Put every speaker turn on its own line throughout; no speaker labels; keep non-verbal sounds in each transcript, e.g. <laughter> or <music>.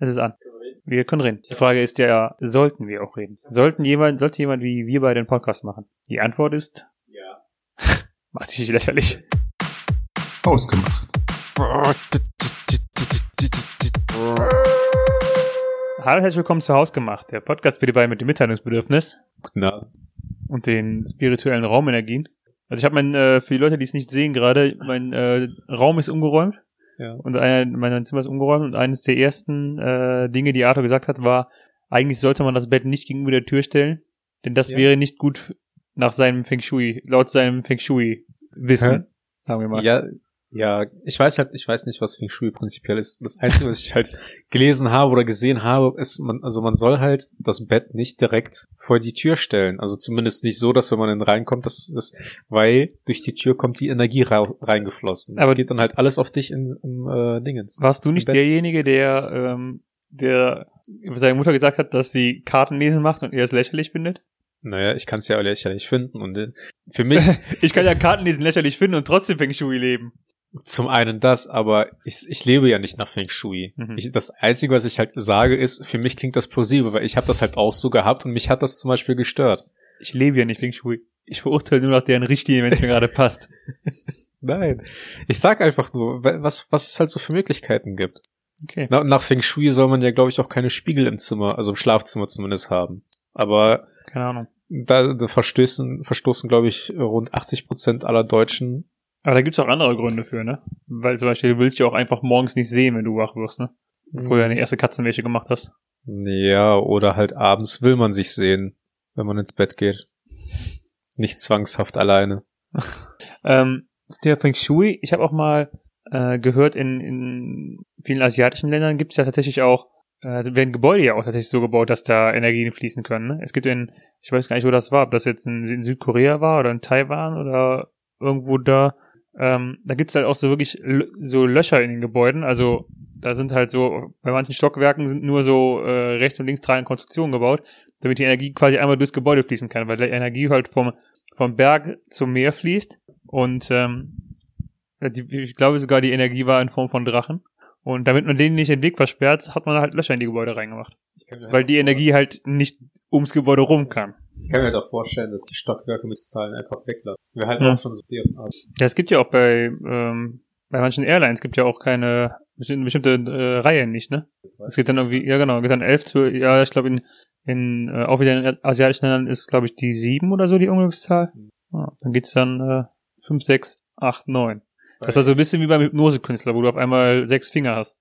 Es ist an. Wir können reden. Die Frage ist ja, sollten wir auch reden? Sollten jemand, sollte jemand wie wir bei den Podcast machen? Die Antwort ist
Ja. <laughs>
Mach dich nicht lächerlich.
Ausgemacht.
Hallo, herzlich willkommen zu Hausgemacht, der Podcast für die beiden mit dem Mitteilungsbedürfnis
Guten Abend.
und den spirituellen Raumenergien. Also ich habe mein, äh, für die Leute, die es nicht sehen gerade, mein äh, Raum ist umgeräumt
Ja.
und ein, mein Zimmer ist umgeräumt und eines der ersten äh, Dinge, die Arthur gesagt hat, war, eigentlich sollte man das Bett nicht gegenüber der Tür stellen, denn das
Ja.
wäre nicht gut nach seinem Feng Shui, laut seinem Feng Shui Wissen,
Hä?
sagen wir mal.
Ja, ja, ich weiß halt, ich weiß nicht, was Feng Shui prinzipiell ist. Das Einzige, was ich halt gelesen habe oder gesehen habe, ist, man, also man soll halt das Bett nicht direkt vor die Tür stellen. Also zumindest nicht so, dass wenn man dann reinkommt, das ist, weil durch die Tür kommt die Energie reingeflossen. Das
Aber-
geht dann halt alles auf dich in, im äh, Dingens.
Warst du nicht derjenige, der, ähm, der seine Mutter gesagt hat, dass sie Karten lesen macht und er es lächerlich findet?
Naja, ich kann es ja auch lächerlich finden und äh, für mich <laughs>
Ich kann ja Karten lesen lächerlich finden und trotzdem Feng Shui leben.
Zum einen das, aber ich, ich lebe ja nicht nach Feng Shui.
Mhm.
Ich, das Einzige, was ich halt sage, ist, für mich klingt das plausibel, weil ich habe das halt auch so gehabt und mich hat das zum Beispiel gestört.
Ich lebe ja nicht Feng Shui. Ich verurteile nur nach deren Richtlinien, wenn es mir gerade passt. <laughs>
Nein, ich sag einfach nur, wa- was, was es halt so für Möglichkeiten gibt.
Okay.
Na, nach Feng Shui soll man ja, glaube ich, auch keine Spiegel im Zimmer, also im Schlafzimmer zumindest haben. Aber
Keine Ahnung.
da, da verstoßen, verstoßen, glaube ich, rund 80 Prozent aller Deutschen.
Aber da gibt's auch andere Gründe für, ne? Weil zum Beispiel, du willst ja auch einfach morgens nicht sehen, wenn du wach wirst, ne? Bevor du deine erste Katzenwäsche gemacht hast.
Ja, oder halt abends will man sich sehen, wenn man ins Bett geht. Nicht zwangshaft alleine. <laughs>
Ähm, der Feng Shui, ich habe auch mal äh, gehört, in, in vielen asiatischen Ländern gibt's ja tatsächlich auch, äh, werden Gebäude ja auch tatsächlich so gebaut, dass da Energien fließen können. Ne? Es gibt in, ich weiß gar nicht, wo das war, ob das jetzt in, in Südkorea war oder in Taiwan oder irgendwo da. Ähm, da gibt's halt auch so wirklich so Löcher in den Gebäuden. Also da sind halt so, bei manchen Stockwerken sind nur so äh, rechts und links tragende Konstruktionen gebaut, damit die Energie quasi einmal durchs Gebäude fließen kann, weil die Energie halt vom, vom Berg zum Meer fließt und ähm, die, ich glaube sogar die Energie war in Form von Drachen. Und damit man denen nicht den Weg versperrt, hat man halt Löcher in die Gebäude reingemacht. Weil die Energie halt nicht ums Gebäude rum kam.
Ich kann mir da vorstellen, dass die Stockwerke mit Zahlen einfach weglassen. Wir halten
Ja.
auch schon so deren ab.
Ja, es gibt ja auch bei, ähm, bei manchen Airlines gibt ja auch keine bestimmte, bestimmte äh, Reihen nicht, ne? Es gibt dann irgendwie, ja genau, es gibt dann elf, zwölf, ja, ich glaube in, in äh, auch wieder in asiatischen Ländern ist, glaube ich, die sieben oder so die Unglückszahl. Ja, dann geht's dann äh, fünf, sechs, acht, neun. Das ist also ein bisschen wie beim Hypnosekünstler, wo du auf einmal sechs Finger hast.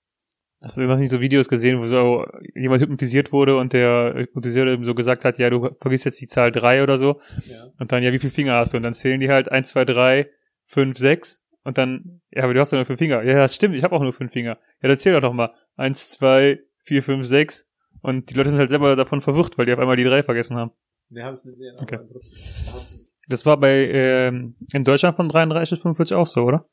Hast du noch nicht so Videos gesehen, wo so jemand hypnotisiert wurde und der Hypnotisierte so gesagt hat, ja, du vergisst jetzt die Zahl drei oder so.
Ja.
Und dann, ja, wie viele Finger hast du? Und dann zählen die halt eins, zwei, drei, fünf, sechs. Und dann, ja, aber du hast doch nur fünf Finger. Ja, das stimmt, ich habe auch nur fünf Finger. Ja, dann zähl doch doch mal. Eins, zwei, vier, fünf, sechs. Und die Leute sind halt selber davon verwirrt, weil die auf einmal die drei vergessen haben.
Ne, habe ich gesehen.
Okay. Das war bei, ähm, in Deutschland von 33 bis 45 auch so, oder?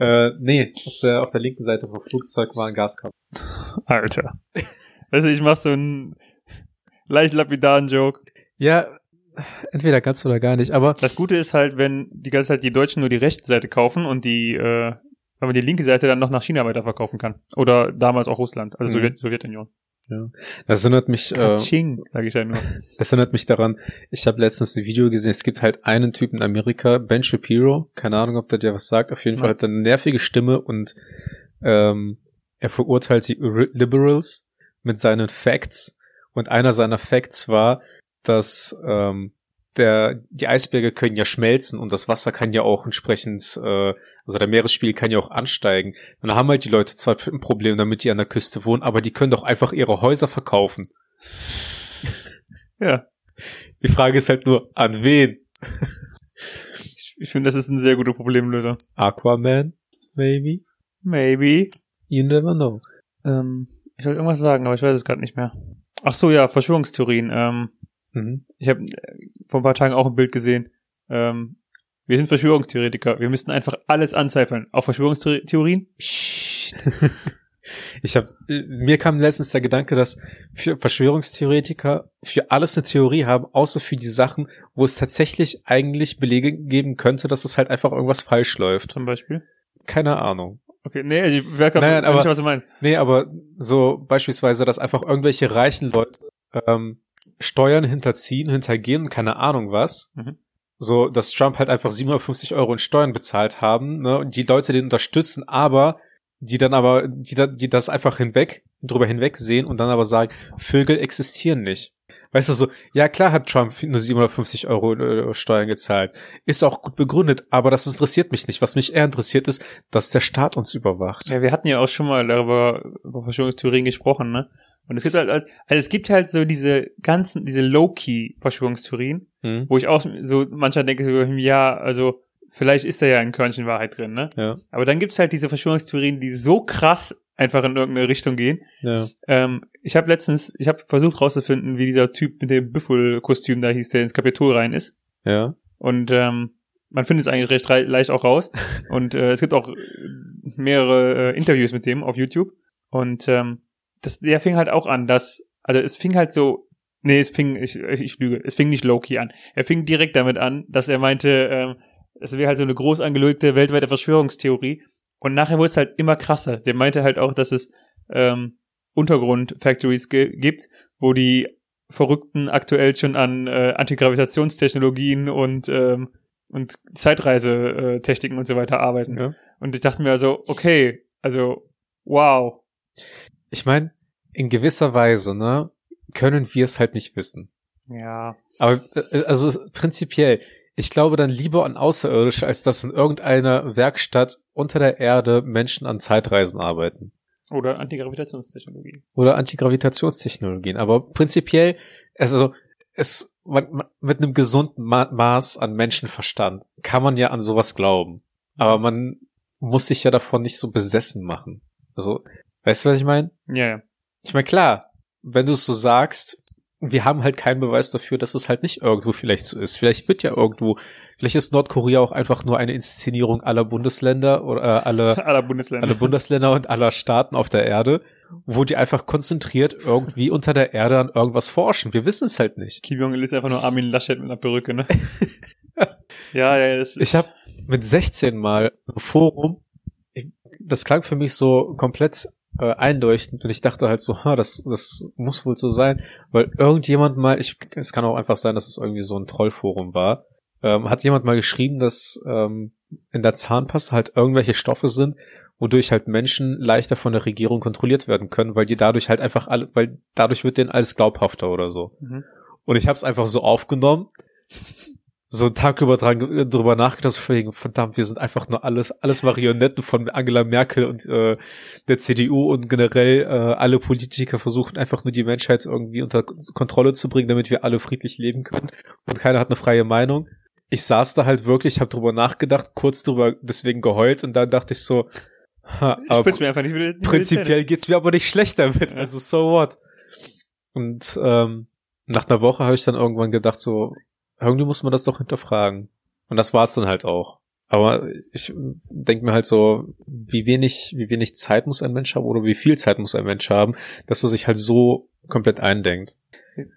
Äh, nee, auf der, auf der linken Seite vom Flugzeug war ein Gaskammern. <laughs>
Alter. Weißt du, ich mach so einen leicht lapidaren Joke.
Ja, entweder ganz oder gar nicht, aber
Das Gute ist halt, wenn die ganze Zeit die Deutschen nur die rechte Seite kaufen und die, äh, wenn man die linke Seite dann noch nach China weiterverkaufen kann. Oder damals auch Russland, also
Mhm.
Sowjet Sowjetunion.
Das erinnert mich, äh,
sage ich ja nur. <laughs>
das erinnert mich daran, ich habe letztens ein Video gesehen, es gibt halt einen Typen in Amerika, Ben Shapiro, keine Ahnung, ob der dir was sagt, auf jeden Fall
Ja.
hat er eine nervige Stimme und ähm, er verurteilt die Liberals mit seinen Facts und einer seiner Facts war, dass ähm, der, die Eisberge können ja schmelzen und das Wasser kann ja auch entsprechend, äh, also der Meeresspiegel kann ja auch ansteigen. Dann haben halt die Leute zwar ein Problem damit, die an der Küste wohnen, aber die können doch einfach ihre Häuser verkaufen.
Ja,
Die Frage ist halt nur, an wen?
ich, ich finde, das ist eine sehr gute Problemlösung.
Aquaman? Maybe?
Maybe.
You never know.
Ähm, ich wollte irgendwas sagen, aber ich weiß es gerade nicht mehr. Ach so, ja, Verschwörungstheorien. Ähm,
Mhm.
ich habe vor ein paar Tagen auch ein Bild gesehen. Ähm, wir sind Verschwörungstheoretiker. Wir müssten einfach alles anzweifeln. Auf Verschwörungstheorien? Psst. <laughs>
Ich habe mir kam letztens der Gedanke, dass für Verschwörungstheoretiker für alles eine Theorie haben, außer für die Sachen, wo es tatsächlich eigentlich Belege geben könnte, dass es halt einfach irgendwas falsch läuft.
Zum Beispiel.
Keine Ahnung.
Okay, nee, also ich wer
Nein, aber-
nicht, was du meinst.
Nee, aber so beispielsweise, dass einfach irgendwelche reichen Leute ähm, Steuern hinterziehen, hintergehen, keine Ahnung was.
Mhm.
So, dass Trump halt einfach 750 Euro in Steuern bezahlt haben, ne, und die Leute den unterstützen, aber die dann aber, die, da- die das einfach hinweg, drüber hinweg sehen und dann aber sagen, Vögel existieren nicht. Weißt du so, ja klar hat Trump nur 750 Euro äh, Steuern gezahlt. Ist auch gut begründet, aber das interessiert mich nicht. Was mich eher interessiert ist, dass der Staat uns überwacht.
Ja, wir hatten ja auch schon mal darüber, über Verschwörungstheorien gesprochen, ne? Und es gibt halt, als- also es gibt halt so diese ganzen, diese Low-Key-Verschwörungstheorien,
Hm?
wo ich auch so manchmal denke, so, ja, also vielleicht ist da ja ein Körnchen Wahrheit drin, ne?
Ja,
Aber dann gibt's halt diese Verschwörungstheorien, die so krass einfach in irgendeine Richtung gehen.
ja.
Ähm, ich habe letztens, ich habe versucht rauszufinden, wie dieser Typ mit dem Büffel-Kostüm da hieß, der ins Kapitol rein ist.
Ja.
Und ähm, man findet es eigentlich recht leicht auch raus. <laughs> Und äh, es gibt auch äh, mehrere äh, Interviews mit dem auf YouTube. Und ähm, das, der fing halt auch an, dass, also es fing halt so, nee, es fing, ich, ich, ich lüge, es fing nicht Loki an. Er fing direkt damit an, dass er meinte, ähm, es wäre halt so eine groß angelegte weltweite Verschwörungstheorie. Und nachher wurde es halt immer krasser. Der meinte halt auch, dass es ähm, Untergrund-Factories gibt, wo die Verrückten aktuell schon an äh, Antigravitationstechnologien und ähm, und Zeitreisetechniken und so weiter arbeiten.
Ja.
Und ich dachte mir also, okay, also wow.
Ich meine, in gewisser Weise, ne, können wir es halt nicht wissen.
Ja.
Aber äh, also prinzipiell, ich glaube dann lieber an Außerirdische, als dass in irgendeiner Werkstatt unter der Erde Menschen an Zeitreisen arbeiten.
Oder Antigravitationstechnologien.
Oder Antigravitationstechnologien. Aber prinzipiell, also es man, man, mit einem gesunden Ma Maß an Menschenverstand kann man ja an sowas glauben. Aber man muss sich ja davon nicht so besessen machen. Also, weißt du, was ich meine?
Ja, ja.
Ich meine, klar, wenn du es so sagst, wir haben halt keinen Beweis dafür, dass es halt nicht irgendwo vielleicht so ist. Vielleicht wird ja irgendwo, vielleicht ist Nordkorea auch einfach nur eine Inszenierung aller Bundesländer oder äh, alle, <laughs>
Aller Bundesländer.
alle Bundesländer und aller Staaten auf der Erde, wo die einfach konzentriert irgendwie <laughs> unter der Erde an irgendwas forschen. Wir wissen es halt nicht.
Kim Jong-il ist einfach nur Armin Laschet mit einer Perücke, ne? <laughs> ja, ja, das
Ich habe mit 16 mal ein Forum, das klang für mich so komplett äh, einleuchtend und ich dachte halt so, ha, das, das muss wohl so sein, weil irgendjemand mal, ich, es kann auch einfach sein, dass es irgendwie so ein Trollforum war, ähm, hat jemand mal geschrieben, dass ähm, in der Zahnpasta halt irgendwelche Stoffe sind, wodurch halt Menschen leichter von der Regierung kontrolliert werden können, weil die dadurch halt einfach alle, weil dadurch wird denen alles glaubhafter oder so.
Mhm.
Und ich habe es einfach so aufgenommen, so einen Tag über dran, ge- drüber nachgedacht, so verdammt, wir sind einfach nur alles, alles Marionetten von Angela Merkel und äh, der CDU und generell äh, alle Politiker versuchen einfach nur die Menschheit irgendwie unter Kontrolle zu bringen, damit wir alle friedlich leben können und keiner hat eine freie Meinung. Ich saß da halt wirklich, habe drüber nachgedacht, kurz drüber deswegen geheult und dann dachte ich so, ha,
Ich
aber
putz mir einfach nicht nicht
prinzipiell geht's mir aber nicht schlecht damit.
Ja.
Also so what. Und ähm, nach einer Woche habe ich dann irgendwann gedacht, so, irgendwie muss man das doch hinterfragen. Und das war's dann halt auch. Aber ich denke mir halt so, wie wenig, wie wenig Zeit muss ein Mensch haben oder wie viel Zeit muss ein Mensch haben, dass er sich halt so komplett eindenkt.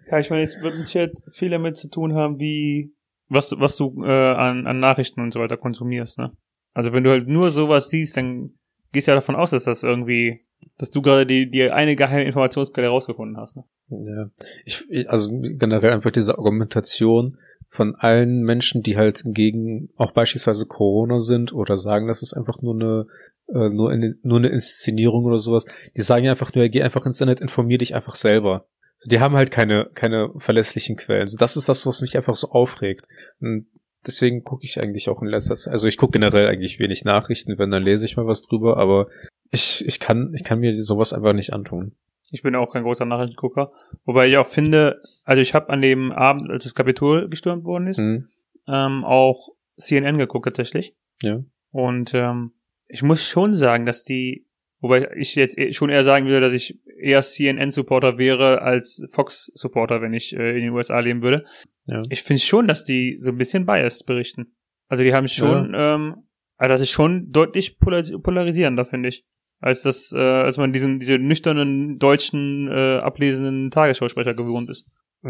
Ja, ich meine, es wird mit viel damit zu tun haben, wie, was, du- was du äh, an, an Nachrichten und so weiter konsumierst, ne? Also wenn du halt nur sowas siehst, dann gehst du ja davon aus, dass das irgendwie, dass du gerade die, die eine geheime Informationsquelle rausgefunden hast, ne?
Ja. Ich- also generell einfach diese Argumentation von allen Menschen, die halt gegen auch beispielsweise Corona sind oder sagen, das ist einfach nur eine äh, nur, eine, nur eine Inszenierung oder sowas, die sagen ja einfach nur, geh einfach ins Internet, informier dich einfach selber. Die haben halt keine, keine verlässlichen Quellen. So, das ist das, was mich einfach so aufregt. Und deswegen gucke ich eigentlich auch in letzter Zeit, also ich gucke generell eigentlich wenig Nachrichten, wenn dann lese ich mal was drüber, aber ich, ich kann, ich kann mir sowas einfach nicht antun.
Ich bin auch kein großer Nachrichtengucker. Wobei ich auch finde, also ich habe an dem Abend, als das Kapitol gestürmt worden ist,
Hm,
ähm, auch CNN geguckt tatsächlich.
ja.
Und ähm, ich muss schon sagen, dass die, wobei ich jetzt eh- schon eher sagen würde, dass ich eher CNN-Supporter wäre als Fox-Supporter, wenn ich äh, in den USA leben würde.
Ja.
Ich finde schon, dass die so ein bisschen biased berichten. Also die haben schon, ähm, also das ist schon deutlich polaris polarisierender, finde ich. Als das, äh, als man diesen, diese nüchternen deutschen, äh, ablesenden Tagesschausprecher gewohnt ist.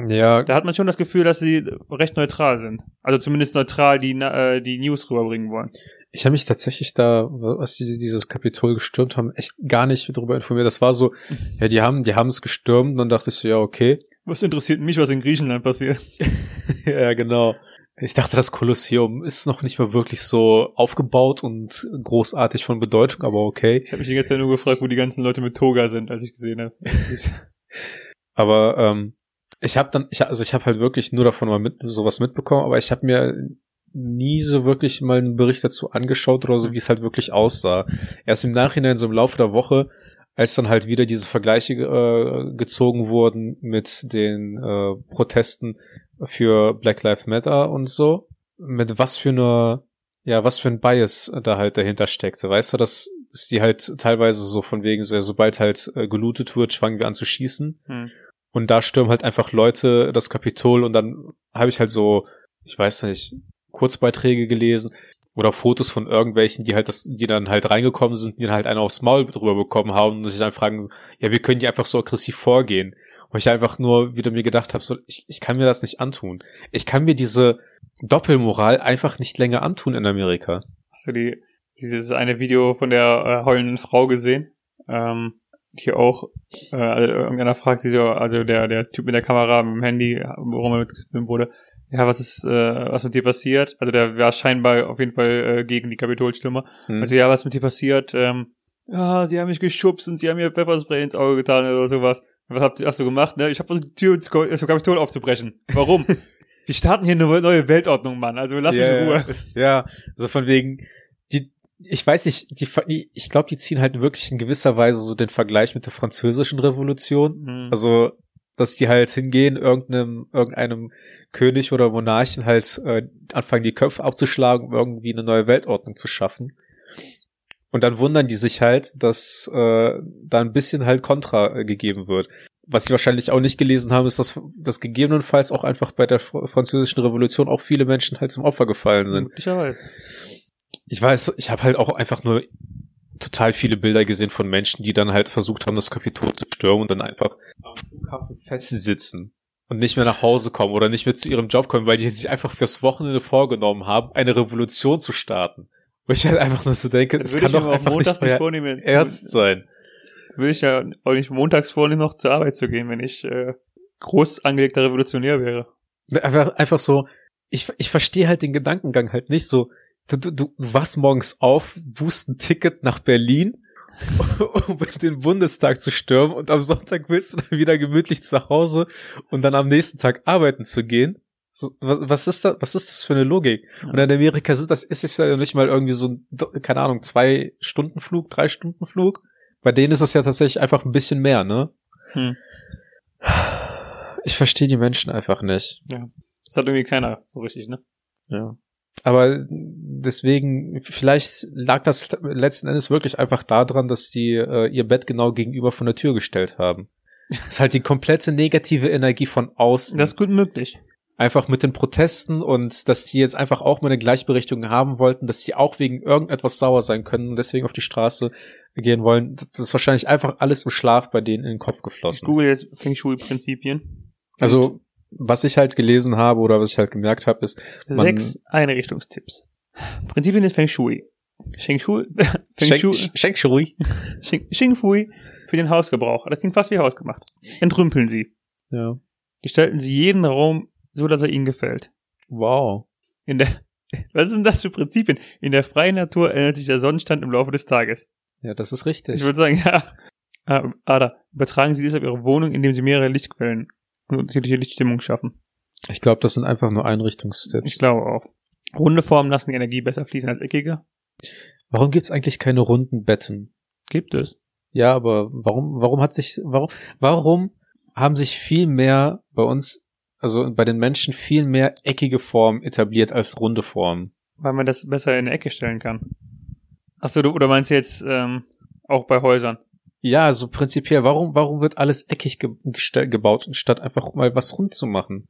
Ja,
Da hat man schon das Gefühl, dass sie recht neutral sind. Also zumindest neutral die, äh, die News rüberbringen wollen.
ich habe mich tatsächlich da, was die dieses Kapitol gestürmt haben, echt gar nicht darüber informiert. Das war so, <laughs> ja, die haben, die haben es gestürmt und dann dachte ich so, ja, okay.
Was interessiert mich, was in Griechenland passiert? <laughs>
ja, genau. Ich dachte, das Kolosseum ist noch nicht mal wirklich so aufgebaut und großartig von Bedeutung, aber okay.
Ich habe mich die ganze Zeit nur gefragt, wo die ganzen Leute mit Toga sind, als ich gesehen habe. <laughs>
Aber ähm, ich habe dann, ich, also ich habe halt wirklich nur davon mal mit, sowas mitbekommen, aber ich habe mir nie so wirklich mal einen Bericht dazu angeschaut oder so, wie es halt wirklich aussah. Erst im Nachhinein, so im Laufe der Woche, als dann halt wieder diese Vergleiche äh, gezogen wurden mit den äh, Protesten für Black Lives Matter und so, mit was für eine, ja, was für ein Bias da halt dahinter steckte. Weißt du, dass, dass die halt teilweise so von wegen, so, ja, sobald halt äh, gelootet wird, fangen wir an zu schießen.
Hm.
Und da stürmen halt einfach Leute das Kapitol und dann habe ich halt so, ich weiß nicht, Kurzbeiträge gelesen oder Fotos von irgendwelchen, die halt das, die dann halt reingekommen sind, die dann halt einen aufs Maul drüber bekommen haben und sich dann fragen, ja, wir können die einfach so aggressiv vorgehen. Wo ich einfach nur wieder mir gedacht habe, so, ich, ich kann mir das nicht antun. Ich kann mir diese Doppelmoral einfach nicht länger antun in Amerika.
Hast du die, dieses eine Video von der äh, heulenden Frau gesehen? Ähm, die auch, äh, also irgendeiner fragt sie so, also der, der Typ mit der Kamera, mit dem Handy, worum er mitgefilmt wurde, ja, was ist, äh, was mit dir passiert? Also der war scheinbar auf jeden Fall äh, gegen die Kapitolstürmer.
Hm.
Also ja, was mit dir passiert? Ähm, ja, sie haben mich geschubst und sie haben mir Pfefferspray ins Auge getan oder sowas. Was habt ihr, hast du gemacht, ne? Ich habe versucht, die Tür zum Kapitol aufzubrechen. Warum? <laughs> Wir starten hier eine neue Weltordnung, Mann. Also lass mich in Ruhe.
Ja, so von wegen, die, ich weiß nicht, die, ich glaube, die ziehen halt wirklich in gewisser Weise so den Vergleich mit der französischen Revolution.
Hm.
Also, dass die halt hingehen, irgendeinem, irgendeinem König oder Monarchen halt äh, anfangen, die Köpfe abzuschlagen, um irgendwie eine neue Weltordnung zu schaffen. Und dann wundern die sich halt, dass äh, da ein bisschen halt Kontra äh, gegeben wird. Was sie wahrscheinlich auch nicht gelesen haben, ist, dass, dass gegebenenfalls auch einfach bei der fr- französischen Revolution auch viele Menschen halt zum Opfer gefallen sind.
Möglicherweise.
Ich weiß, ich habe halt auch einfach nur total viele Bilder gesehen von Menschen, die dann halt versucht haben, das Kapitol zu stürmen und dann einfach am Flughafen festsitzen und nicht mehr nach Hause kommen oder nicht mehr zu ihrem Job kommen, weil die sich einfach fürs Wochenende vorgenommen haben, eine Revolution zu starten. Wo ich halt einfach nur so denke, es kann doch
auch
einfach
montags
nicht
nicht
Ernst sein.
würde ich ja auch nicht montags vornehmen, noch zur Arbeit zu gehen, wenn ich äh, groß angelegter Revolutionär wäre.
Einfach, einfach so, ich, ich verstehe halt den Gedankengang halt nicht so, du, du, du wachst morgens auf, buchst ein Ticket nach Berlin, <laughs> um in den Bundestag zu stürmen und am Sonntag willst du dann wieder gemütlich nach Hause und dann am nächsten Tag arbeiten zu gehen. Was, ist das, was ist das für eine Logik? Und in Amerika sind das, ist es ja nicht mal irgendwie so ein, keine Ahnung, zwei Stunden Flug, drei Stunden Flug. Bei denen ist es ja tatsächlich einfach ein bisschen mehr, ne?
Hm.
Ich verstehe die Menschen einfach nicht.
Das hat irgendwie keiner so richtig, ne?
Ja. Aber deswegen, vielleicht lag das letzten Endes wirklich einfach daran, dass die äh, ihr Bett genau gegenüber von der Tür gestellt haben. Das ist halt die komplette negative Energie von außen.
Das ist gut möglich.
Einfach mit den Protesten und dass die jetzt einfach auch mal eine Gleichberechtigung haben wollten, dass die auch wegen irgendetwas sauer sein können und deswegen auf die Straße gehen wollen. Das ist wahrscheinlich einfach alles im Schlaf bei denen in den Kopf
Ich
geflossen.
google jetzt Feng Shui-Prinzipien.
Also, was ich halt gelesen habe oder was ich halt gemerkt habe, ist,
Sechs Einrichtungstipps. Prinzipien ist Feng Shui. Feng Shui, <laughs> Feng Shui,
Schenk Shui.
Xing Fui für den Hausgebrauch. Das klingt fast wie hausgemacht. Entrümpeln Sie.
Ja.
Gestalten Sie jeden Raum so, dass er Ihnen gefällt.
Wow.
In der, <laughs> was sind das für Prinzipien? In der freien Natur ändert sich der Sonnenstand im Laufe des Tages.
Ja, das ist richtig.
Ich würde sagen, <laughs> ja. Ah, Ada, übertragen Sie dies auf Ihre Wohnung, indem Sie mehrere Lichtquellen und unterschiedliche Lichtstimmungen schaffen.
Ich glaube, das sind einfach nur Einrichtungstipps.
Ich glaube auch. Runde Formen lassen die Energie besser fließen als eckige.
Warum gibt's eigentlich keine runden Betten?
Gibt es.
Ja, aber warum, warum hat sich, warum, warum haben sich viel mehr bei uns, also bei den Menschen viel mehr eckige Formen etabliert als runde Formen?
Weil man das besser in eine Ecke stellen kann. Achso, du, oder meinst du jetzt ähm, auch bei Häusern?
Ja, also prinzipiell, warum, warum wird alles eckig ge gebaut, statt einfach mal was rund zu machen?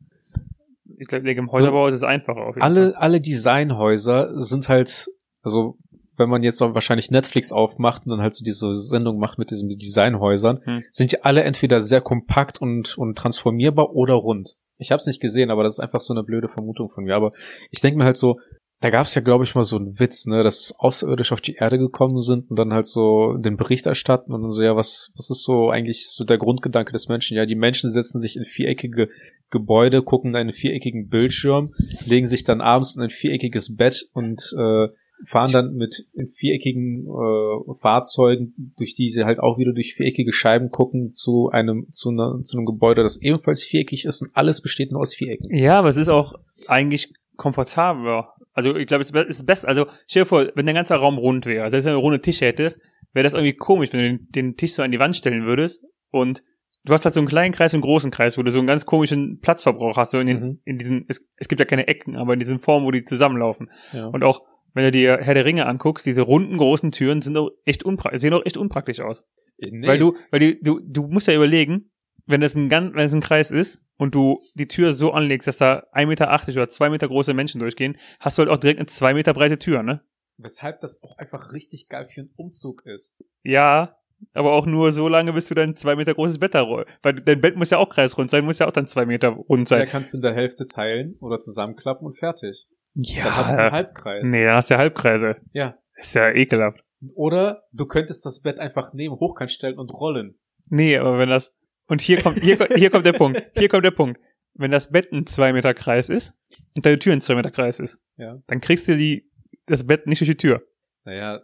Ich glaube, im Häuserbau ist es einfacher auf jeden Fall.
Alle, alle Designhäuser sind halt, also wenn man jetzt auch wahrscheinlich Netflix aufmacht und dann halt so diese Sendung macht mit diesen Designhäusern,
Hm.
sind die alle entweder sehr kompakt und, und transformierbar oder rund. Ich habe es nicht gesehen, aber das ist einfach so eine blöde Vermutung von mir. Aber ich denke mir halt so, da gab es ja, glaube ich, mal so einen Witz, ne, dass Außerirdische auf die Erde gekommen sind und dann halt so den Bericht erstatten und dann so, ja, was, was ist so eigentlich so der Grundgedanke des Menschen? Ja, die Menschen setzen sich in viereckige Gebäude, gucken in einen viereckigen Bildschirm, legen sich dann abends in ein viereckiges Bett und äh, fahren dann mit viereckigen äh, Fahrzeugen, durch die sie halt auch wieder durch viereckige Scheiben gucken, zu einem zu, einer, zu einem Gebäude, das ebenfalls viereckig ist und alles besteht nur aus Vierecken.
Ja, aber es ist auch eigentlich komfortabler. Also ich glaube, es ist best. Also stell dir vor, wenn der ganze Raum rund wäre, also wenn du runde Tische hättest, wäre das irgendwie komisch, wenn du den, den Tisch so an die Wand stellen würdest und du hast halt so einen kleinen Kreis und einen großen Kreis, wo du so einen ganz komischen Platzverbrauch hast, so in, den,
Mhm.
in diesen, es, es gibt ja keine Ecken, aber in diesen Formen, wo die zusammenlaufen.
Ja.
Und auch, wenn du dir Herr der Ringe anguckst, diese runden großen Türen sind auch echt unpraktisch, sehen auch echt unpraktisch aus.
Nee.
Weil du, weil die, du, du musst ja überlegen, wenn es ein ganz, wenn es ein Kreis ist und du die Tür so anlegst, dass da 1,80 Meter oder 2 Meter große Menschen durchgehen, hast du halt auch direkt eine 2 Meter breite Tür, ne?
Weshalb das auch einfach richtig geil für einen Umzug ist.
Ja, aber auch nur so lange, bis du dein 2 Meter großes Bett da roll. Weil dein Bett muss ja auch kreisrund sein, muss ja auch dann 2 Meter rund sein.
kannst du in der Hälfte teilen oder zusammenklappen und fertig.
Ja,
Dann hast du einen Halbkreis.
nee, dann hast du ja Halbkreise.
Ja.
Ist ja ekelhaft.
Oder du könntest das Bett einfach neben hochkant stellen und rollen.
Nee, aber wenn das, und hier kommt, hier, hier kommt der Punkt, hier kommt der Punkt. Wenn das Bett ein 2 Meter Kreis ist und deine Tür ein 2 Meter Kreis ist,
Ja.
dann kriegst du die, das Bett nicht durch die Tür.
Naja,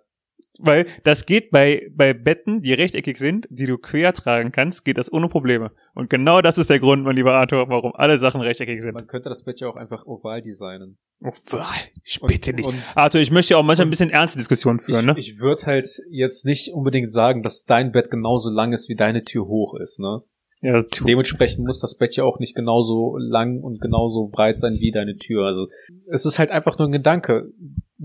Weil das geht bei, bei Betten, die rechteckig sind, die du quer tragen kannst, geht das ohne Probleme. Und genau das ist der Grund, mein lieber Arthur, warum alle Sachen rechteckig sind.
man könnte das Bett ja auch einfach oval designen.
Oh, ich
Und-
bitte nicht.
und-
Arthur, ich möchte ja auch manchmal ein bisschen ernste Diskussionen
Ich,
führen, ne?
ich würde halt jetzt nicht unbedingt sagen, dass dein Bett genauso lang ist, wie deine Tür hoch ist, ne?
Ja.
Dementsprechend muss das Bett ja auch nicht genauso lang und genauso breit sein wie deine Tür. Also es ist halt einfach nur ein Gedanke.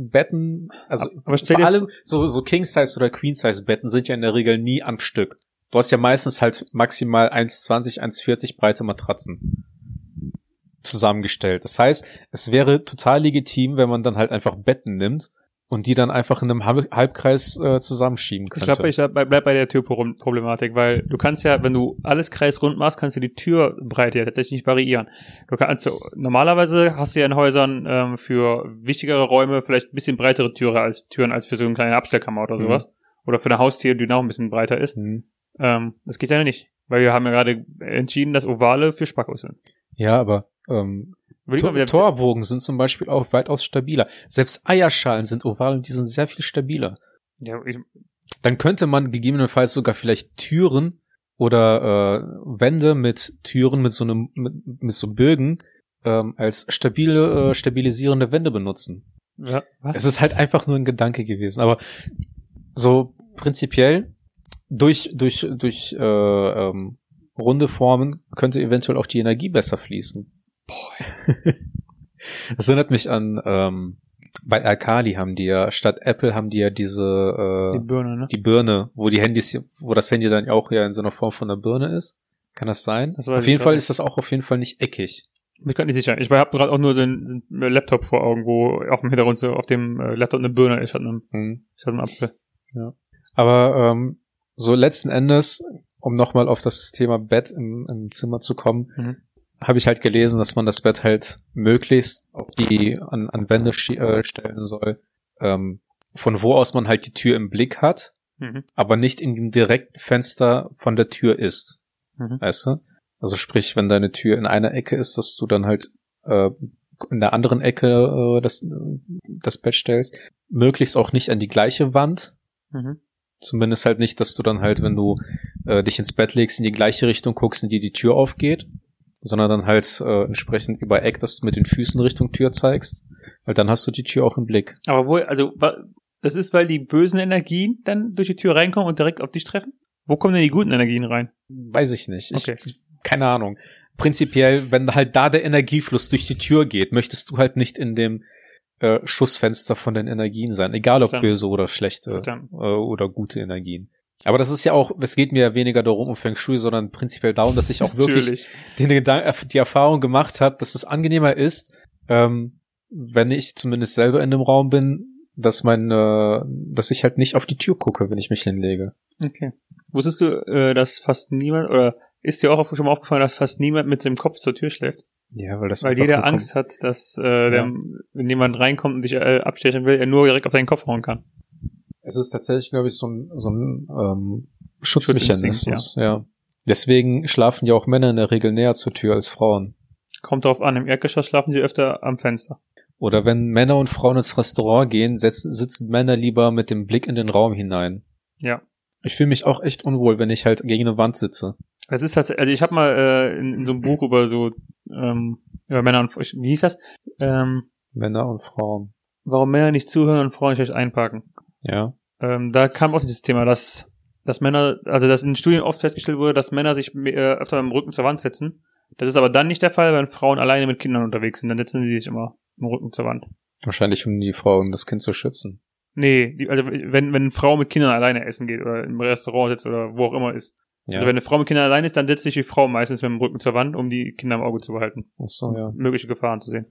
Betten, also
Aber
vor allem so, so King-Size oder Queen-Size-Betten sind ja in der Regel nie am Stück. Du hast ja meistens halt maximal 1,20, 1,40 breite Matratzen zusammengestellt. Das heißt, es wäre total legitim, wenn man dann halt einfach Betten nimmt und die dann einfach in einem Halb- Halbkreis äh, zusammenschieben
Ich
könnte.
glaube, ich bleib, bleib bei der Türproblematik, weil du kannst ja, wenn du alles kreisrund machst, kannst du die Türbreite ja tatsächlich nicht variieren. Du kannst normalerweise hast du ja in Häusern ähm, für wichtigere Räume vielleicht ein bisschen breitere Türe als Türen als für so eine kleine Abstellkammer oder
Mhm.
sowas. Oder für eine Haustür, die noch ein bisschen breiter ist.
Hm.
Ähm, das geht ja nicht. Weil wir haben ja gerade entschieden, dass Ovale für Spackos sind.
Ja, aber ähm, Tor
mal,
Torbogen sind zum Beispiel auch weitaus stabiler. Selbst Eierschalen sind oval und die sind sehr viel stabiler.
ja, ich,
Dann könnte man gegebenenfalls sogar vielleicht Türen oder äh, Wände mit Türen mit so einem mit, mit so Bögen ähm, als stabile äh, stabilisierende Wände benutzen.
ja, was?
Es ist halt einfach nur ein Gedanke gewesen, aber so prinzipiell durch durch durch äh, ähm, runde Formen könnte eventuell auch die Energie besser fließen. <laughs> Das erinnert mich an ähm, bei Alkali haben die ja statt Apple haben die ja diese
die
äh,
Birne, ne?
die Birne, wo die Handys, wo das Handy dann auch ja in so einer Form von einer Birne ist. Kann das sein?
Das
auf jeden Fall
nicht.
ist das auch auf jeden Fall nicht eckig.
Ich gerade nicht sicher. Ich habe gerade auch nur den, den Laptop vor Augen, wo auf dem Hintergrund so auf dem äh, Laptop eine Birne ist, statt einem,
Hm.
statt einem Apfel.
Aber ähm, so letzten Endes, um nochmal auf das Thema Bett im, im Zimmer zu kommen,
Mhm.
Habe ich halt gelesen, dass man das Bett halt möglichst auf die an, an Wände äh, stellen soll, ähm, von wo aus man halt die Tür im Blick hat,
Mhm.
aber nicht in dem direkten Fenster von der Tür ist.
Mhm.
Weißt du? Also sprich, wenn deine Tür in einer Ecke ist, dass du dann halt äh, in der anderen Ecke äh, das, das Bett stellst. Möglichst auch nicht an die gleiche Wand.
Mhm.
Zumindest halt nicht, dass du dann halt, wenn du äh, dich ins Bett legst, in die gleiche Richtung guckst, in die die Tür aufgeht, sondern dann halt äh, entsprechend über Eck, dass du mit den Füßen Richtung Tür zeigst, weil dann hast du die Tür auch im Blick.
Aber wohl, also das ist, weil die bösen Energien dann durch die Tür reinkommen und direkt auf dich treffen? Wo kommen denn die guten Energien rein?
Weiß ich nicht. Ich,
Okay.
Keine Ahnung. Prinzipiell, wenn halt da der Energiefluss durch die Tür geht, möchtest du halt nicht in dem äh, Schussfenster von den Energien sein, egal ob
Verstanden.
böse oder schlechte äh, oder gute Energien. Aber das ist ja auch, es geht mir ja weniger darum um Feng Shui, sondern prinzipiell darum, dass ich auch wirklich den Gedan die Erfahrung gemacht habe, dass es angenehmer ist, ähm, wenn ich zumindest selber in dem Raum bin, dass mein, äh, dass ich halt nicht auf die Tür gucke, wenn ich mich hinlege.
Okay. Wusstest du, äh, dass fast niemand, oder ist dir auch schon mal aufgefallen, dass fast niemand mit dem Kopf zur Tür schläft?
Ja, weil das
Weil jeder Angst hat, dass äh, der, wenn jemand reinkommt und dich äh, abstechen will, er nur direkt auf deinen Kopf hauen kann.
Es ist tatsächlich, glaube ich, so ein, so ein ähm, Schutzmechanismus. Ja. Deswegen schlafen ja auch Männer in der Regel näher zur Tür als Frauen.
Kommt drauf an, im Erdgeschoss schlafen sie öfter am Fenster.
Oder wenn Männer und Frauen ins Restaurant gehen, setzen, sitzen Männer lieber mit dem Blick in den Raum hinein.
Ja.
Ich fühle mich auch echt unwohl, wenn ich halt gegen eine Wand sitze.
Das ist tatsächlich, also ich habe mal äh, in, in so einem Buch über so ähm, über Männer und wie hieß das? Ähm,
Männer und Frauen.
warum Männer nicht zuhören und Frauen nicht einparken.
Ja.
Ähm, da kam auch dieses Thema, dass, dass Männer, also dass in Studien oft festgestellt wurde, dass Männer sich äh, öfter mit dem Rücken zur Wand setzen. Das ist aber dann nicht der Fall, wenn Frauen alleine mit Kindern unterwegs sind. Dann setzen sie sich immer im Rücken zur Wand.
Wahrscheinlich um die Frau und das Kind zu schützen.
Nee, die, also wenn, wenn eine Frau mit Kindern alleine essen geht oder im Restaurant sitzt oder wo auch immer ist.
Ja.
Also wenn eine Frau mit Kindern alleine ist, dann setzt sich die Frau meistens mit dem Rücken zur Wand, um die Kinder im Auge zu behalten.
Ach so, ja.
Mögliche Gefahren zu sehen.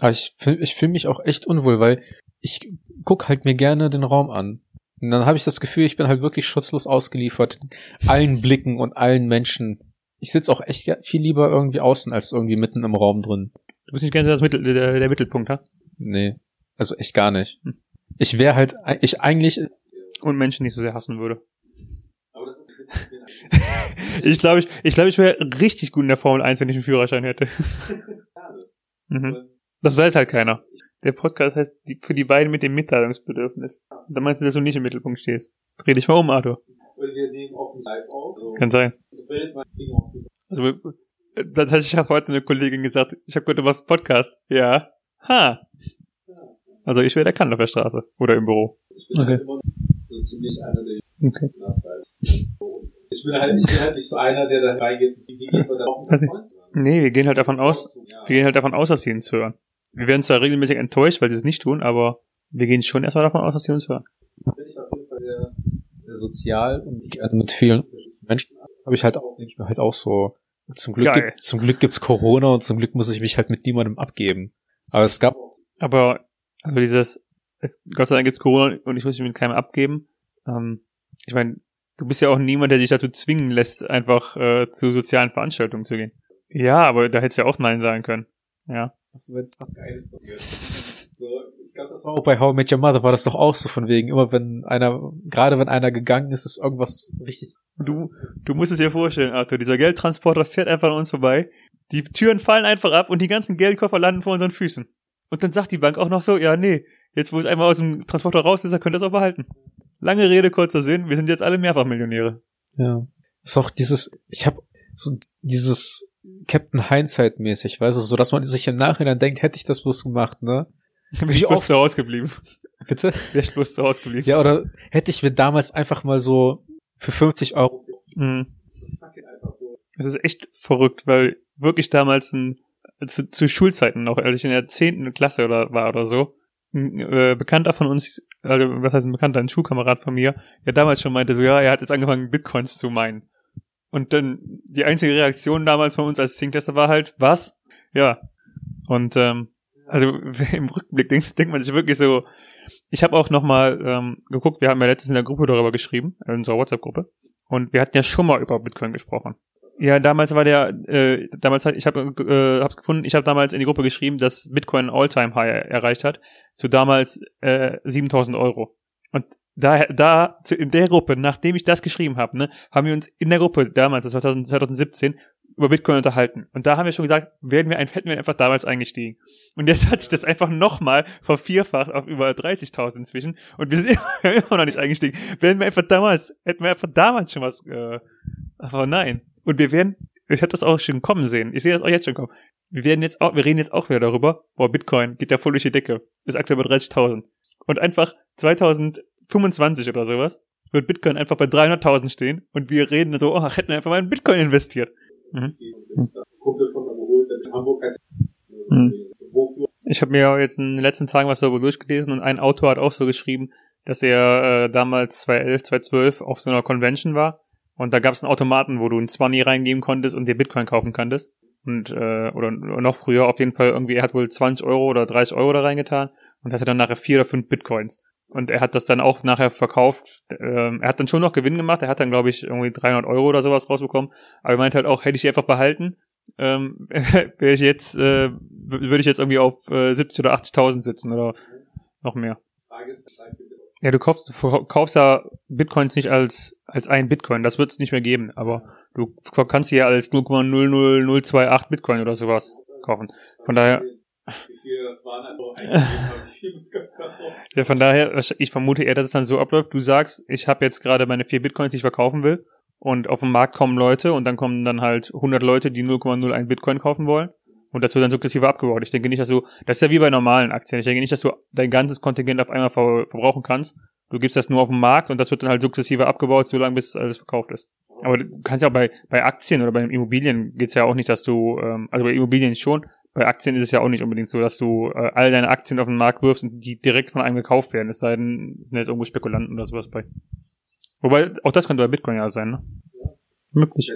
Aber ich fühle ich fühl mich auch echt unwohl, weil ich guck halt mir gerne den Raum an. Und dann habe ich das Gefühl, ich bin halt wirklich schutzlos ausgeliefert. Allen Blicken und allen Menschen. Ich sitze auch echt viel lieber irgendwie außen als irgendwie mitten im Raum drin.
Du bist nicht gerne das Mittel, der, der Mittelpunkt, ha?
Nee. Also echt gar nicht.
Hm.
Ich wäre halt, ich eigentlich,
Und Menschen nicht so sehr hassen würde. <laughs> Ich glaube, ich, ich, glaube, ich wäre richtig gut in der Formel 1, wenn ich einen Führerschein hätte. <laughs> mhm. Das weiß halt keiner. Der Podcast heißt die, für die beiden mit dem Mitteilungsbedürfnis. Da meinst du, dass du nicht im Mittelpunkt stehst. Dreh dich mal um, Arthur.
wir nehmen auch nicht live auf. So.
Kann sein. Also, das heißt, ich habe heute eine Kollegin gesagt, ich habe gehört, du machst einen Podcast. Ja. Ha. Also ich wäre erkannt auf der Straße oder im Büro.
Ich bin
Okay.
halt immer so ziemlich einer der
Okay.
Ich bin halt, ich bin halt nicht so einer, der da reingeht die gehen wir da auch.
Nee, wir gehen halt davon aus, wir gehen halt davon aus, dass sie uns hören. Wir werden zwar regelmäßig enttäuscht, weil sie es nicht tun, aber wir gehen schon erstmal davon aus, dass sie uns hören.
bin ich auf jeden Fall sehr,
sehr sozial und gerne mit vielen Menschen habe ich halt auch, denke ich mir halt auch so. Zum Glück,
Geil.
gibt, zum Glück gibt's Corona und zum Glück muss ich mich halt mit niemandem abgeben. Aber es gab
Aber also dieses, es, Gott sei Dank gibt's Corona und ich muss mich mit keinem abgeben. Ähm, ich meine, du bist ja auch niemand, der dich dazu zwingen lässt, einfach äh, zu sozialen Veranstaltungen zu gehen. Ja, aber da hättest du ja auch Nein sagen können. Ja.
Was, wenn's was Geiles passiert. So, ich glaube, das war auch bei How I Met Your Mother war das doch auch so von wegen, immer wenn einer, gerade wenn einer gegangen ist, ist irgendwas richtig.
Du, du musst es dir vorstellen, Arthur, dieser Geldtransporter fährt einfach an uns vorbei, die Türen fallen einfach ab und die ganzen Geldkoffer landen vor unseren Füßen. Und dann sagt die Bank auch noch so, ja, nee, jetzt wo es einmal aus dem Transporter raus ist, dann könnt ihr es auch behalten. Lange Rede, kurzer Sinn, wir sind jetzt alle Mehrfachmillionäre.
Ja. Ist auch dieses, ich habe so dieses Captain Hindsight mäßig, weißt du, so dass man sich im Nachhinein denkt, hätte ich das bloß gemacht, ne? <laughs>
Wäre ich bloß zu Hause geblieben.
Bitte? <laughs>
Wäre ich bloß zu Hause geblieben.
Ja, oder hätte ich mir damals einfach mal so für 50 Euro.
Mhm. Das ist echt verrückt, weil wirklich damals ein, zu, zu Schulzeiten noch, als ich in der zehnten Klasse oder war oder so, ein äh, Bekannter von uns, also was heißt ein Bekannter, ein Schulkamerad von mir, der damals schon meinte, so ja, er hat jetzt angefangen, Bitcoins zu meinen. Und dann die einzige Reaktion damals von uns als Zinktester war halt, was? Ja. Und ähm, also <laughs> im Rückblick denkt, denkt man sich wirklich so, ich habe auch nochmal ähm, geguckt, wir haben ja letztens in der Gruppe darüber geschrieben, in unserer WhatsApp-Gruppe, und wir hatten ja schon mal über Bitcoin gesprochen. Ja, damals war der, äh, damals hat, ich habe äh, hab's gefunden, ich habe damals in die Gruppe geschrieben, dass Bitcoin All-Time-High erreicht hat, zu damals äh, 7000 Euro. Und da, da zu, in der Gruppe, nachdem ich das geschrieben habe, ne, haben wir uns in der Gruppe damals, das war 2000 2017, über Bitcoin unterhalten. Und da haben wir schon gesagt, werden wir ein, hätten wir einfach damals eingestiegen. Und jetzt hat sich das einfach nochmal vervierfacht auf über 30.000 inzwischen. Und wir sind <laughs> immer, immer noch nicht eingestiegen. Wären wir einfach damals, hätten wir einfach damals schon was, äh, aber nein. Und wir werden, ich hatte das auch schon kommen sehen. Ich sehe das auch jetzt schon kommen. Wir werden jetzt auch, wir reden jetzt auch wieder darüber. Boah, Bitcoin geht ja voll durch die Decke. Ist aktuell bei 30.000. Und einfach 2025 oder sowas wird Bitcoin einfach bei 300.000 stehen. Und wir reden so, ach, hätten wir einfach mal in Bitcoin investiert. Mhm.
Ein Kumpel von mir geholt, der in Hamburg hat.
Hm.
Wofür?
Ich habe mir jetzt in den letzten Tagen was darüber durchgelesen und ein Autor hat auch so geschrieben, dass er äh, damals 2011, 2012 auf so einer Convention war und da gab es einen Automaten, wo du ein 20 reingeben konntest und dir Bitcoin kaufen konntest. Und äh, oder noch früher auf jeden Fall irgendwie, er hat wohl 20 Euro oder 30 Euro da reingetan und hatte dann nachher vier oder fünf Bitcoins. Und er hat das dann auch nachher verkauft. Ähm, er hat dann schon noch Gewinn gemacht. Er hat dann, glaube ich, irgendwie 300 Euro oder sowas rausbekommen. Aber er meint halt auch, hätte ich die einfach behalten, ähm, <laughs> wäre ich jetzt, äh, würde ich jetzt irgendwie auf äh, 70 oder 80.000 sitzen oder noch mehr. Ja, du kaufst, kaufst ja Bitcoins nicht als, als ein Bitcoin. Das wird es nicht mehr geben. Aber du kannst sie ja als 0,00028 Bitcoin oder sowas kaufen. Von daher,
also <laughs>
ja, von daher, ich vermute eher, dass es dann so abläuft. Du sagst, ich habe jetzt gerade meine vier Bitcoins, die ich verkaufen will. Und auf dem Markt kommen Leute und dann kommen dann halt 100 Leute, die 0,01 Bitcoin kaufen wollen. Und das wird dann sukzessive abgebaut. Ich denke nicht, dass du, das ist ja wie bei normalen Aktien. Ich denke nicht, dass du dein ganzes Kontingent auf einmal ver verbrauchen kannst. Du gibst das nur auf den Markt und das wird dann halt sukzessive abgebaut, solange bis alles verkauft ist. Aber du kannst ja auch bei, bei Aktien oder bei Immobilien geht's ja auch nicht, dass du, ähm, also bei Immobilien schon, bei Aktien ist es ja auch nicht unbedingt so, dass du äh, all deine Aktien auf den Markt wirfst und die direkt von einem gekauft werden. Es sei denn, es sind jetzt irgendwo Spekulanten oder sowas bei. Wobei, auch das könnte bei Bitcoin ja sein, ne? Möglich.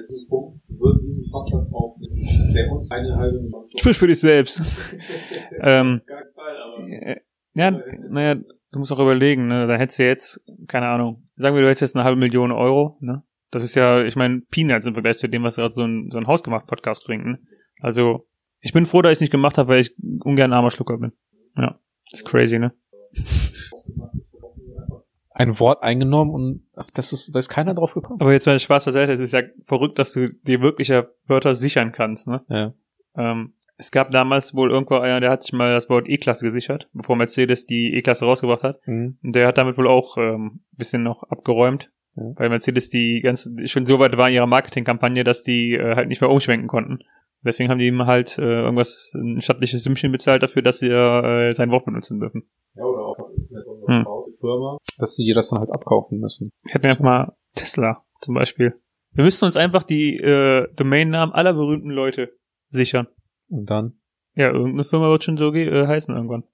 Podcast halbe Million
Sprich für dich selbst. <laughs> ähm,
Fall, aber
äh, ja, naja, du musst auch überlegen, ne? Da hättest du jetzt, keine Ahnung, sagen wir, du hättest jetzt eine halbe Million Euro, ne? Das ist ja, ich meine, Peanuts im Vergleich zu dem, was gerade so ein, so ein Hausgemacht-Podcast bringt, ne? Also, ich bin froh, dass ich es nicht gemacht habe, weil ich ungern armer Schlucker bin. Ja, ist crazy, ne? <laughs>
Ein Wort eingenommen und ach, das ist, da ist keiner drauf gekommen.
Aber jetzt mal Spaß beiseite, es ist ja verrückt, dass du dir wirkliche Wörter sichern kannst, ne?
Ja.
Ähm, es gab damals wohl irgendwo einer, der hat sich mal das Wort E-Klasse gesichert, bevor Mercedes die E-Klasse rausgebracht hat.
Mhm.
Und der hat damit wohl auch ähm, bisschen noch abgeräumt,
Ja.
weil Mercedes die ganze schon so weit war in ihrer Marketingkampagne, dass die äh, halt nicht mehr umschwenken konnten. Deswegen haben die ihm halt äh, irgendwas, ein stattliches Sümmchen bezahlt dafür, dass sie äh, sein Wort benutzen dürfen.
ja, oder auch auf Internet irgendwas
Hm.
raus, die Firma.
Dass sie das dann halt abkaufen müssen.
Hätten wir einfach mal Tesla zum Beispiel. Wir müssten uns einfach die äh, Domainnamen aller berühmten Leute sichern.
Und dann.
Ja, irgendeine Firma wird schon so äh, heißen irgendwann.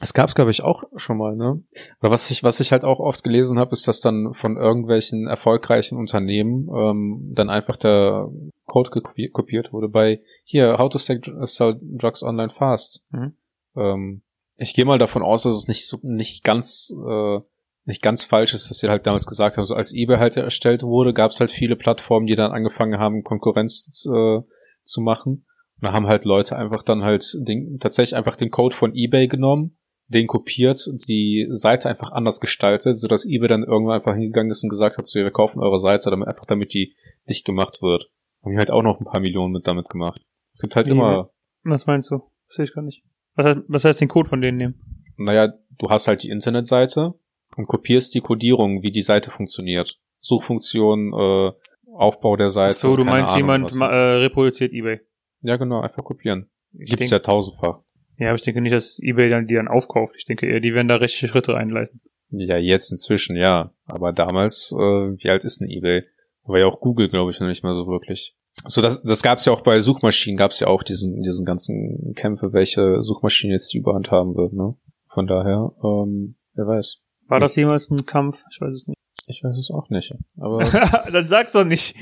Es gab's, glaube ich, auch schon mal, ne? Oder was ich, was ich halt auch oft gelesen habe, ist, dass dann von irgendwelchen erfolgreichen Unternehmen ähm, dann einfach der Code gekopi- kopiert wurde bei hier, how to sell, drugs online fast.
Mhm.
Ähm, ich gehe mal davon aus, dass es nicht so nicht ganz äh, nicht ganz falsch ist, dass sie halt damals gesagt haben, so als eBay halt erstellt wurde, gab's halt viele Plattformen, die dann angefangen haben, Konkurrenz äh, zu machen. Und da haben halt Leute einfach dann halt den, tatsächlich einfach den Code von eBay genommen, den kopiert und die Seite einfach anders gestaltet, sodass eBay dann irgendwann einfach hingegangen ist und gesagt hat, so, wir kaufen eure Seite, damit, einfach damit die dicht gemacht wird. Haben die halt auch noch ein paar Millionen mit damit gemacht. Es gibt halt
Wie
immer,
Was meinst du? Sehe ich gar nicht. Was heißt, was heißt den Code von denen nehmen?
naja, du hast halt die Internetseite und kopierst die Codierung, wie die Seite funktioniert. Suchfunktion, äh, Aufbau der Seite.
Ach so, du meinst,
Ahnung,
jemand äh, reproduziert eBay.
Ja, genau, einfach kopieren.
Ich
Gibt's
denk,
ja tausendfach.
Ja, aber ich denke nicht, dass eBay dann die dann aufkauft. Ich denke eher, die werden da richtige Schritte einleiten.
Ja, jetzt inzwischen, ja. Aber damals, äh, wie alt ist denn eBay? War ja auch Google, glaube ich, noch nicht mal so wirklich. So, das, das gab's ja auch bei Suchmaschinen, gab's ja auch diesen, diesen ganzen Kämpfe, welche Suchmaschine jetzt die Überhand haben wird, ne? Von daher, ähm, wer weiß.
War das jemals ein Kampf? Ich weiß es nicht.
Ich weiß es auch nicht. Aber <laughs>
dann sag's doch nicht.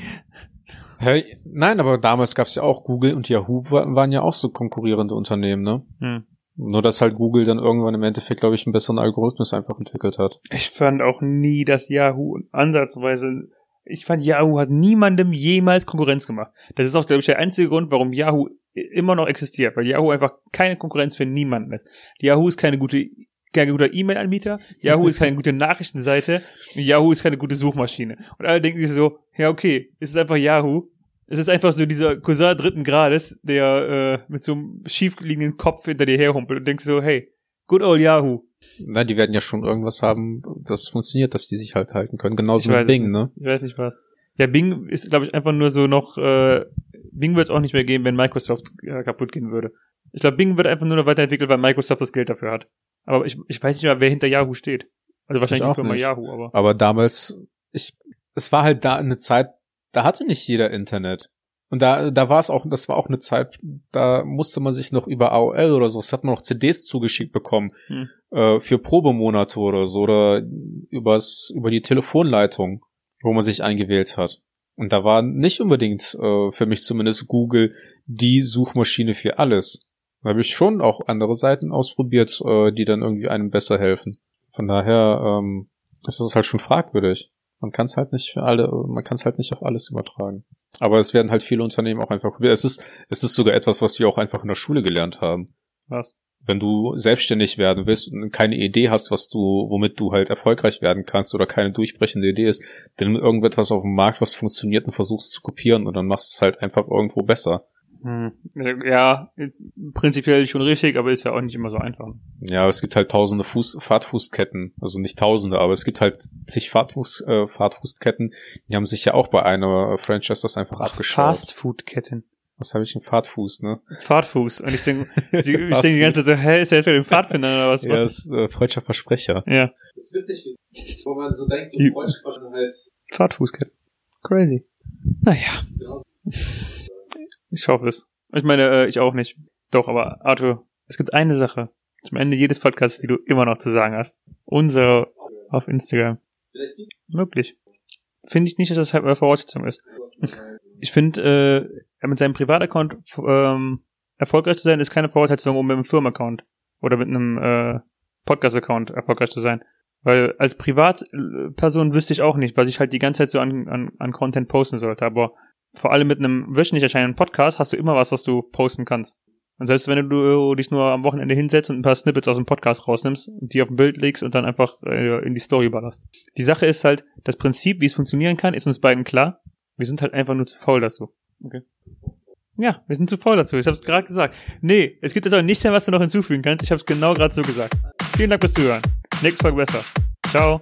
Hey, nein, aber damals gab's ja auch Google und Yahoo wa- waren ja auch so konkurrierende Unternehmen, ne?
Hm.
Nur dass halt Google dann irgendwann im Endeffekt, glaube ich, einen besseren Algorithmus einfach entwickelt hat.
Ich fand auch nie, dass Yahoo ansatzweise. Ich fand, Yahoo hat niemandem jemals Konkurrenz gemacht. Das ist auch, glaube ich, der einzige Grund, warum Yahoo immer noch existiert, weil Yahoo einfach keine Konkurrenz für niemanden ist. Yahoo ist keine gute, kein guter E-Mail-Anbieter, Yahoo ist keine gute Nachrichtenseite, Yahoo ist keine gute Suchmaschine. Und alle denken sich so, ja, okay, es ist einfach Yahoo. Es ist einfach so dieser Cousin dritten Grades, der äh, mit so einem schief liegenden Kopf hinter dir herhumpelt und denkst so, hey, good old Yahoo.
Na, die werden ja schon irgendwas haben, das funktioniert, dass die sich halt halten können. Genauso
es
Bing, ne?
Ich weiß nicht was. Ja, Bing ist, glaube ich, einfach nur so noch, äh, Bing wird es auch nicht mehr geben, wenn Microsoft äh, kaputt gehen würde. Ich glaube, Bing wird einfach nur noch weiterentwickelt, weil Microsoft das Geld dafür hat. Aber ich, ich weiß nicht mehr, wer hinter Yahoo steht. Also wahrscheinlich
Ich
die Firma
nicht.
Yahoo, aber.
Aber damals, ich, es war halt da eine Zeit, da hatte nicht jeder Internet. Und da, da war es auch, das war auch eine Zeit, da musste man sich noch über AOL oder so, das hat man noch CDs zugeschickt bekommen,
Hm.
äh, für Probemonate oder so, oder übers, über die Telefonleitung, wo man sich eingewählt hat. Und da war nicht unbedingt, äh, für mich zumindest Google, die Suchmaschine für alles. Da habe ich schon auch andere Seiten ausprobiert, äh, die dann irgendwie einem besser helfen. Von daher ähm, ist das halt schon fragwürdig. Man kann es halt nicht für alle, man kann es halt nicht auf alles übertragen. Aber es werden halt viele Unternehmen auch einfach probiert. Es ist, es ist sogar etwas, was wir auch einfach in der Schule gelernt haben.
Was?
Wenn du selbstständig werden willst und keine Idee hast, was du, womit du halt erfolgreich werden kannst oder keine durchbrechende Idee ist, dann irgendetwas auf dem Markt, was funktioniert und versuchst zu kopieren und dann machst du es halt einfach irgendwo besser.
Hm. Ja, prinzipiell schon richtig, aber ist ja auch nicht immer so einfach.
Ja, es gibt halt tausende Fuß, Fahrtfußketten, also nicht tausende, aber es gibt halt zig Fahrtfuß, äh, Fahrtfußketten, die haben sich ja auch bei einer Franchise das einfach
Ach,
abgeschaut.
Fastfood-Ketten.
Was habe ich, ein Fahrtfuß, ne?
Fahrtfuß. Und ich denke, <laughs> ich denke die ganze Zeit so, hä, ist der jetzt für den Pfadfinder oder was?
Ja, ist äh, freudscher Versprecher.
ja.
Das ist witzig, wie- wo man so denkt, so
Die-
Freundschaft halt,
Fahrtfußketten. Crazy. Naja,
genau. <laughs>
ich hoffe es. Ich meine, äh, ich auch nicht. Doch, aber Arthur, es gibt eine Sache zum Ende jedes Podcasts, die du immer noch zu sagen hast. Unsere auf Instagram.
Vielleicht
Möglich. Finde ich nicht, dass das halt eine Voraussetzung ist. <laughs> Ich finde, äh, mit seinem Privataccount ähm, erfolgreich zu sein, ist keine Voraussetzung, um mit einem Firmenaccount oder mit einem äh, Podcast-Account erfolgreich zu sein. Weil als Privatperson wüsste ich auch nicht, was ich halt die ganze Zeit so an, an, an Content posten sollte. Aber vor allem mit einem wöchentlich erscheinenden Podcast hast du immer was, was du posten kannst. Und selbst wenn du dich nur am Wochenende hinsetzt und ein paar Snippets aus dem Podcast rausnimmst und die auf ein Bild legst und dann einfach äh, in die Story ballerst. Die Sache ist halt, das Prinzip, wie es funktionieren kann, ist uns beiden klar. Wir sind halt einfach nur zu faul dazu. Okay. Ja, wir sind zu faul dazu. Ich habe es gerade gesagt. Nee, es gibt jetzt auch nichts mehr, was du noch hinzufügen kannst. Ich habe es genau gerade so gesagt. Vielen Dank fürs Zuhören. Nächste Folge besser. Ciao.